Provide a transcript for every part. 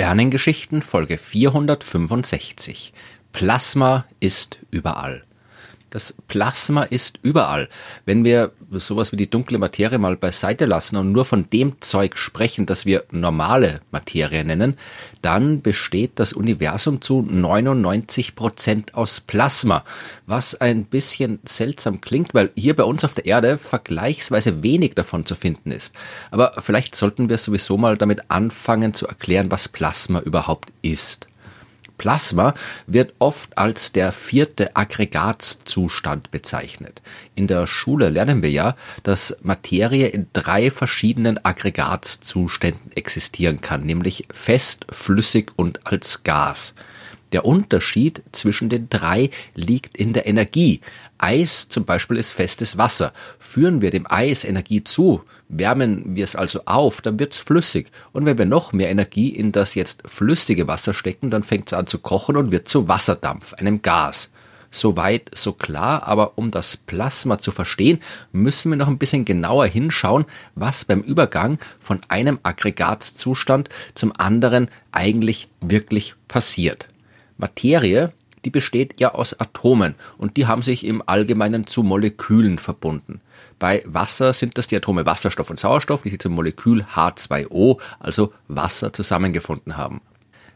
Sternengeschichten Folge 465. Plasma ist überall. Das Plasma ist überall. Wenn wir sowas wie die dunkle Materie mal beiseite lassen und nur von dem Zeug sprechen, das wir normale Materie nennen, dann besteht das Universum zu 99 Prozent aus Plasma, was ein bisschen seltsam klingt, weil hier bei uns auf der Erde vergleichsweise wenig davon zu finden ist. Aber vielleicht sollten wir sowieso mal damit anfangen zu erklären, was Plasma überhaupt ist. Plasma wird oft als der vierte Aggregatzustand bezeichnet. In der Schule lernen wir ja, dass Materie in drei verschiedenen Aggregatzuständen existieren kann, nämlich fest, flüssig und als Gas. Der Unterschied zwischen den drei liegt in der Energie. Eis zum Beispiel ist festes Wasser. Führen wir dem Eis Energie zu, wärmen wir es also auf, dann wird es flüssig. Und wenn wir noch mehr Energie in das jetzt flüssige Wasser stecken, dann fängt es an zu kochen und wird zu Wasserdampf, einem Gas. Soweit, so klar, aber um das Plasma zu verstehen, müssen wir noch ein bisschen genauer hinschauen, was beim Übergang von einem Aggregatzustand zum anderen eigentlich wirklich passiert. Materie, die besteht ja aus Atomen und die haben sich im Allgemeinen zu Molekülen verbunden. Bei Wasser sind das die Atome Wasserstoff und Sauerstoff, die sich zum Molekül H2O, also Wasser, zusammengefunden haben.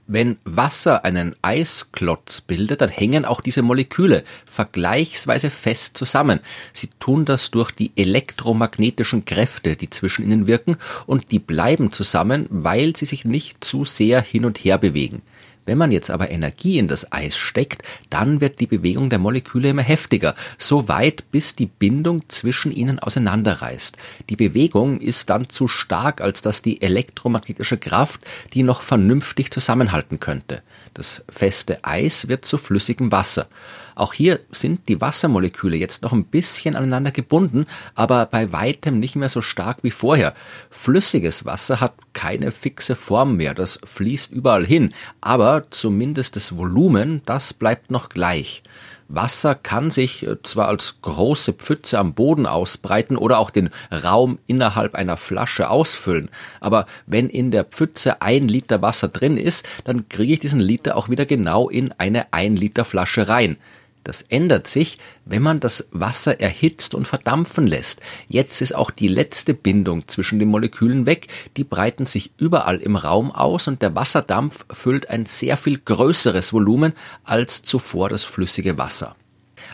Wenn Wasser einen Eisklotz bildet, dann hängen auch diese Moleküle vergleichsweise fest zusammen. Sie tun das durch die elektromagnetischen Kräfte, die zwischen ihnen wirken, und die bleiben zusammen, weil sie sich nicht zu sehr hin und her bewegen. Wenn man jetzt aber Energie in das Eis steckt, dann wird die Bewegung der Moleküle immer heftiger, so weit bis die Bindung zwischen ihnen auseinanderreißt. Die Bewegung ist dann zu stark, als dass die elektromagnetische Kraft die noch vernünftig zusammenhalten könnte. Das feste Eis wird zu flüssigem Wasser. Auch hier sind die Wassermoleküle jetzt noch ein bisschen aneinander gebunden, aber bei weitem nicht mehr so stark wie vorher. Flüssiges Wasser hat keine fixe Form mehr, das fließt überall hin, aber zumindest das Volumen, das bleibt noch gleich. Wasser kann sich äh, zwar als große Pfütze am Boden ausbreiten oder auch den Raum innerhalb einer Flasche ausfüllen, aber wenn in der Pfütze ein Liter Wasser drin ist, dann kriege ich diesen Liter auch wieder genau in eine ein Liter Flasche rein. Das ändert sich, wenn man das Wasser erhitzt und verdampfen lässt. Jetzt ist auch die letzte Bindung zwischen den Molekülen weg, die breiten sich überall im Raum aus und der Wasserdampf füllt ein sehr viel größeres Volumen als zuvor das flüssige Wasser.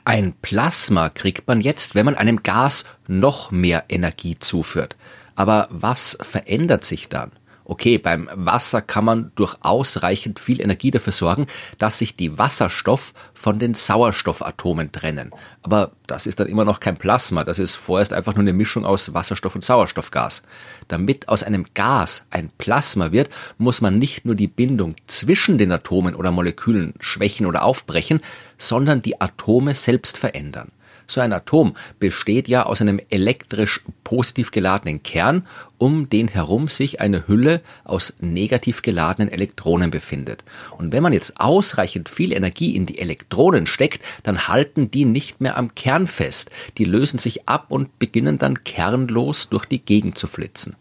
Ein Plasma kriegt man jetzt, wenn man einem Gas noch mehr Energie zuführt. Aber was verändert sich dann? Okay, beim Wasser kann man durch ausreichend viel Energie dafür sorgen, dass sich die Wasserstoff von den Sauerstoffatomen trennen. Aber das ist dann immer noch kein Plasma, das ist vorerst einfach nur eine Mischung aus Wasserstoff und Sauerstoffgas. Damit aus einem Gas ein Plasma wird, muss man nicht nur die Bindung zwischen den Atomen oder Molekülen schwächen oder aufbrechen, sondern die Atome selbst verändern. So ein Atom besteht ja aus einem elektrisch positiv geladenen Kern, um den herum sich eine Hülle aus negativ geladenen Elektronen befindet. Und wenn man jetzt ausreichend viel Energie in die Elektronen steckt, dann halten die nicht mehr am Kern fest. Die lösen sich ab und beginnen dann kernlos durch die Gegend zu flitzen.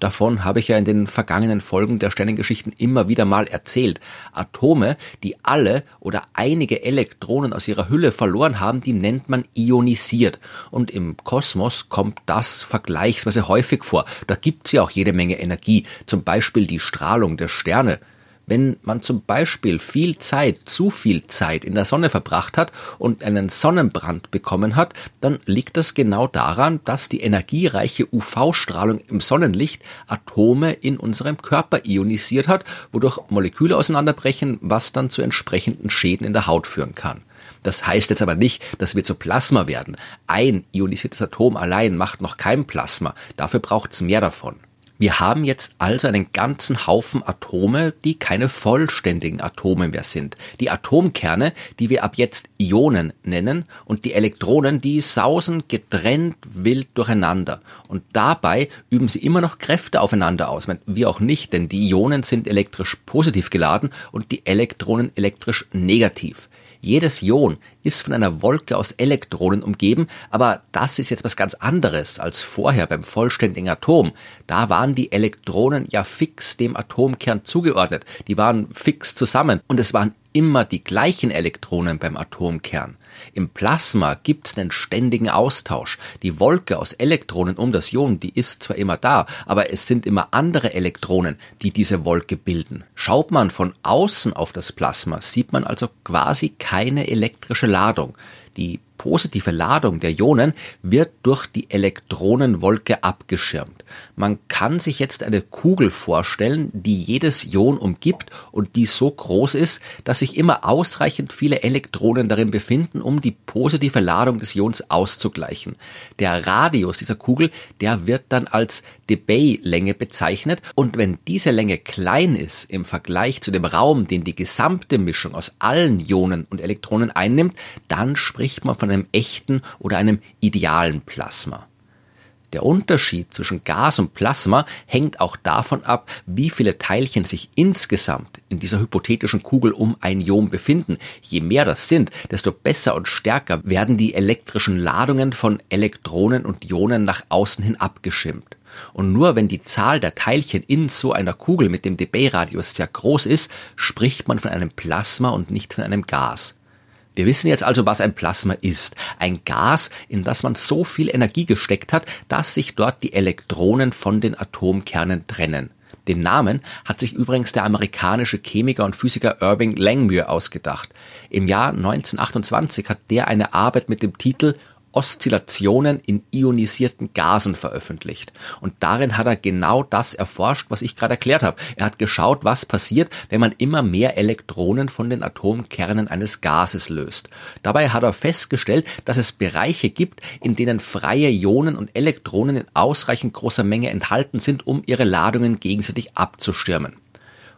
Davon habe ich ja in den vergangenen Folgen der Sternengeschichten immer wieder mal erzählt. Atome, die alle oder einige Elektronen aus ihrer Hülle verloren haben, die nennt man ionisiert. Und im Kosmos kommt das vergleichsweise häufig vor. Da gibt's ja auch jede Menge Energie, zum Beispiel die Strahlung der Sterne. Wenn man zum Beispiel viel Zeit, zu viel Zeit in der Sonne verbracht hat und einen Sonnenbrand bekommen hat, dann liegt das genau daran, dass die energiereiche UV-Strahlung im Sonnenlicht Atome in unserem Körper ionisiert hat, wodurch Moleküle auseinanderbrechen, was dann zu entsprechenden Schäden in der Haut führen kann. Das heißt jetzt aber nicht, dass wir zu Plasma werden. Ein ionisiertes Atom allein macht noch kein Plasma. Dafür braucht's mehr davon. Wir haben jetzt also einen ganzen Haufen Atome, die keine vollständigen Atome mehr sind. Die Atomkerne, die wir ab jetzt Ionen nennen, und die Elektronen, die sausen getrennt wild durcheinander. Und dabei üben sie immer noch Kräfte aufeinander aus. Wie auch nicht, denn die Ionen sind elektrisch positiv geladen und die Elektronen elektrisch negativ. Jedes Ion ist von einer Wolke aus Elektronen umgeben, aber das ist jetzt was ganz anderes als vorher beim vollständigen Atom. Da waren die Elektronen ja fix dem Atomkern zugeordnet. Die waren fix zusammen und es waren immer die gleichen Elektronen beim Atomkern. Im Plasma gibt's einen ständigen Austausch. Die Wolke aus Elektronen um das Ion, die ist zwar immer da, aber es sind immer andere Elektronen, die diese Wolke bilden. Schaut man von außen auf das Plasma, sieht man also quasi keine elektrische Ladung. Die positive Ladung der Ionen wird durch die Elektronenwolke abgeschirmt. Man kann sich jetzt eine Kugel vorstellen, die jedes Ion umgibt und die so groß ist, dass sich immer ausreichend viele Elektronen darin befinden, um die positive Ladung des Ions auszugleichen. Der Radius dieser Kugel, der wird dann als Debye-Länge bezeichnet und wenn diese Länge klein ist im Vergleich zu dem Raum, den die gesamte Mischung aus allen Ionen und Elektronen einnimmt, dann spricht man von einem echten oder einem idealen Plasma. Der Unterschied zwischen Gas und Plasma hängt auch davon ab, wie viele Teilchen sich insgesamt in dieser hypothetischen Kugel um ein Ion befinden. Je mehr das sind, desto besser und stärker werden die elektrischen Ladungen von Elektronen und Ionen nach außen hin abgeschirmt. Und nur wenn die Zahl der Teilchen in so einer Kugel mit dem dB-Radius sehr groß ist, spricht man von einem Plasma und nicht von einem Gas. Wir wissen jetzt also, was ein Plasma ist. Ein Gas, in das man so viel Energie gesteckt hat, dass sich dort die Elektronen von den Atomkernen trennen. Den Namen hat sich übrigens der amerikanische Chemiker und Physiker Irving Langmuir ausgedacht. Im Jahr 1928 hat der eine Arbeit mit dem Titel Oszillationen in ionisierten Gasen veröffentlicht. Und darin hat er genau das erforscht, was ich gerade erklärt habe. Er hat geschaut, was passiert, wenn man immer mehr Elektronen von den Atomkernen eines Gases löst. Dabei hat er festgestellt, dass es Bereiche gibt, in denen freie Ionen und Elektronen in ausreichend großer Menge enthalten sind, um ihre Ladungen gegenseitig abzustirmen.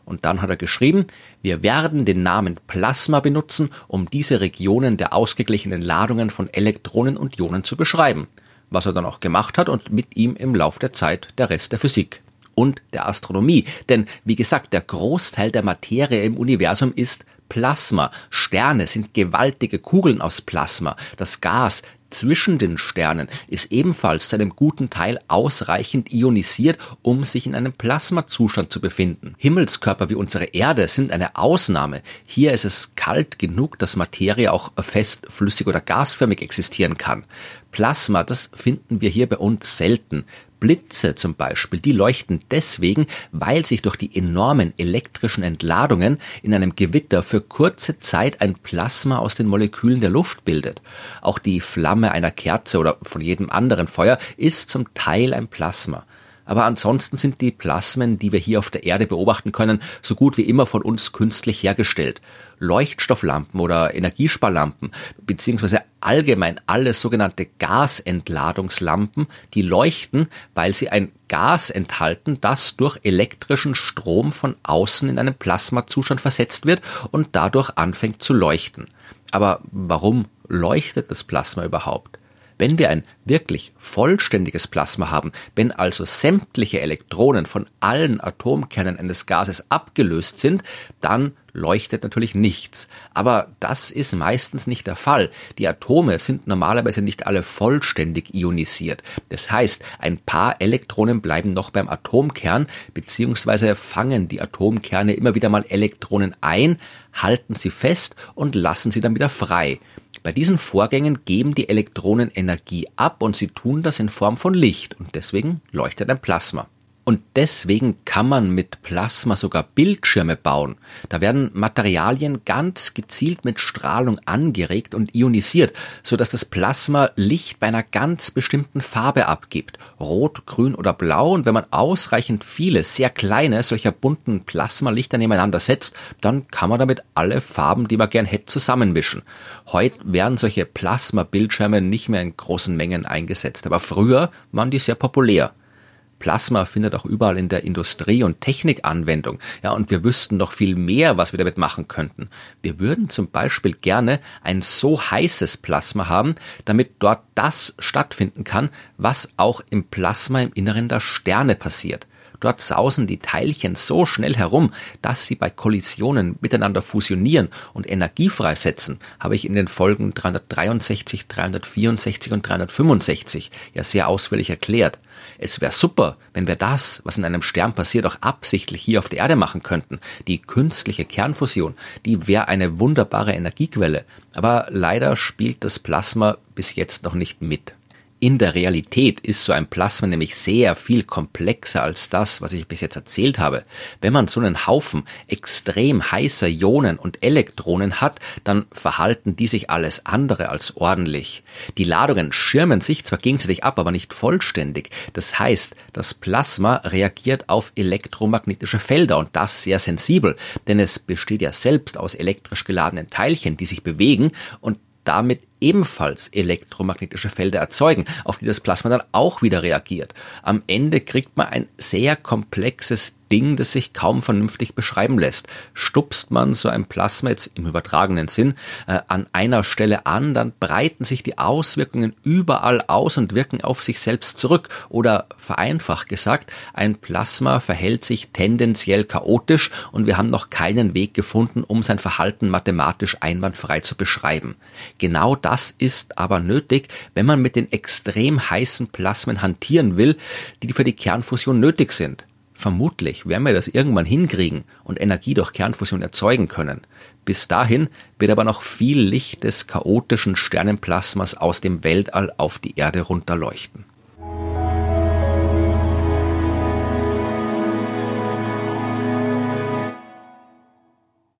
Und dann hat er geschrieben, wir werden den Namen Plasma benutzen, um diese Regionen der ausgeglichenen Ladungen von Elektronen und Ionen zu beschreiben. Was er dann auch gemacht hat und mit ihm im Lauf der Zeit der Rest der Physik und der Astronomie. Denn wie gesagt, der Großteil der Materie im Universum ist Plasma. Sterne sind gewaltige Kugeln aus Plasma. Das Gas, zwischen den Sternen ist ebenfalls zu einem guten Teil ausreichend ionisiert, um sich in einem Plasmazustand zu befinden. Himmelskörper wie unsere Erde sind eine Ausnahme. Hier ist es kalt genug, dass Materie auch fest, flüssig oder gasförmig existieren kann. Plasma, das finden wir hier bei uns selten. Blitze zum Beispiel, die leuchten deswegen, weil sich durch die enormen elektrischen Entladungen in einem Gewitter für kurze Zeit ein Plasma aus den Molekülen der Luft bildet. Auch die Flamme einer Kerze oder von jedem anderen Feuer ist zum Teil ein Plasma. Aber ansonsten sind die Plasmen, die wir hier auf der Erde beobachten können, so gut wie immer von uns künstlich hergestellt. Leuchtstofflampen oder Energiesparlampen, beziehungsweise allgemein alle sogenannte Gasentladungslampen, die leuchten, weil sie ein Gas enthalten, das durch elektrischen Strom von außen in einen Plasmazustand versetzt wird und dadurch anfängt zu leuchten. Aber warum leuchtet das Plasma überhaupt? Wenn wir ein wirklich vollständiges Plasma haben, wenn also sämtliche Elektronen von allen Atomkernen eines Gases abgelöst sind, dann leuchtet natürlich nichts. Aber das ist meistens nicht der Fall. Die Atome sind normalerweise nicht alle vollständig ionisiert. Das heißt, ein paar Elektronen bleiben noch beim Atomkern, beziehungsweise fangen die Atomkerne immer wieder mal Elektronen ein, halten sie fest und lassen sie dann wieder frei. Bei diesen Vorgängen geben die Elektronen Energie ab und sie tun das in Form von Licht und deswegen leuchtet ein Plasma. Und deswegen kann man mit Plasma sogar Bildschirme bauen. Da werden Materialien ganz gezielt mit Strahlung angeregt und ionisiert, sodass das Plasma Licht bei einer ganz bestimmten Farbe abgibt. Rot, grün oder blau. Und wenn man ausreichend viele, sehr kleine solcher bunten Plasmalichter nebeneinander setzt, dann kann man damit alle Farben, die man gern hätte, zusammenmischen. Heute werden solche Plasma-Bildschirme nicht mehr in großen Mengen eingesetzt, aber früher waren die sehr populär. Plasma findet auch überall in der Industrie und Technik Anwendung. Ja, und wir wüssten noch viel mehr, was wir damit machen könnten. Wir würden zum Beispiel gerne ein so heißes Plasma haben, damit dort das stattfinden kann, was auch im Plasma im Inneren der Sterne passiert. Dort sausen die Teilchen so schnell herum, dass sie bei Kollisionen miteinander fusionieren und Energie freisetzen, habe ich in den Folgen 363, 364 und 365 ja sehr ausführlich erklärt. Es wäre super, wenn wir das, was in einem Stern passiert, auch absichtlich hier auf der Erde machen könnten. Die künstliche Kernfusion, die wäre eine wunderbare Energiequelle. Aber leider spielt das Plasma bis jetzt noch nicht mit. In der Realität ist so ein Plasma nämlich sehr viel komplexer als das, was ich bis jetzt erzählt habe. Wenn man so einen Haufen extrem heißer Ionen und Elektronen hat, dann verhalten die sich alles andere als ordentlich. Die Ladungen schirmen sich zwar gegenseitig ab, aber nicht vollständig. Das heißt, das Plasma reagiert auf elektromagnetische Felder und das sehr sensibel, denn es besteht ja selbst aus elektrisch geladenen Teilchen, die sich bewegen und damit ebenfalls elektromagnetische Felder erzeugen, auf die das Plasma dann auch wieder reagiert. Am Ende kriegt man ein sehr komplexes Ding, das sich kaum vernünftig beschreiben lässt. Stupst man so ein Plasma jetzt im übertragenen Sinn äh, an einer Stelle an, dann breiten sich die Auswirkungen überall aus und wirken auf sich selbst zurück. Oder vereinfacht gesagt, ein Plasma verhält sich tendenziell chaotisch und wir haben noch keinen Weg gefunden, um sein Verhalten mathematisch einwandfrei zu beschreiben. Genau das ist aber nötig, wenn man mit den extrem heißen Plasmen hantieren will, die für die Kernfusion nötig sind. Vermutlich werden wir das irgendwann hinkriegen und Energie durch Kernfusion erzeugen können. Bis dahin wird aber noch viel Licht des chaotischen Sternenplasmas aus dem Weltall auf die Erde runterleuchten.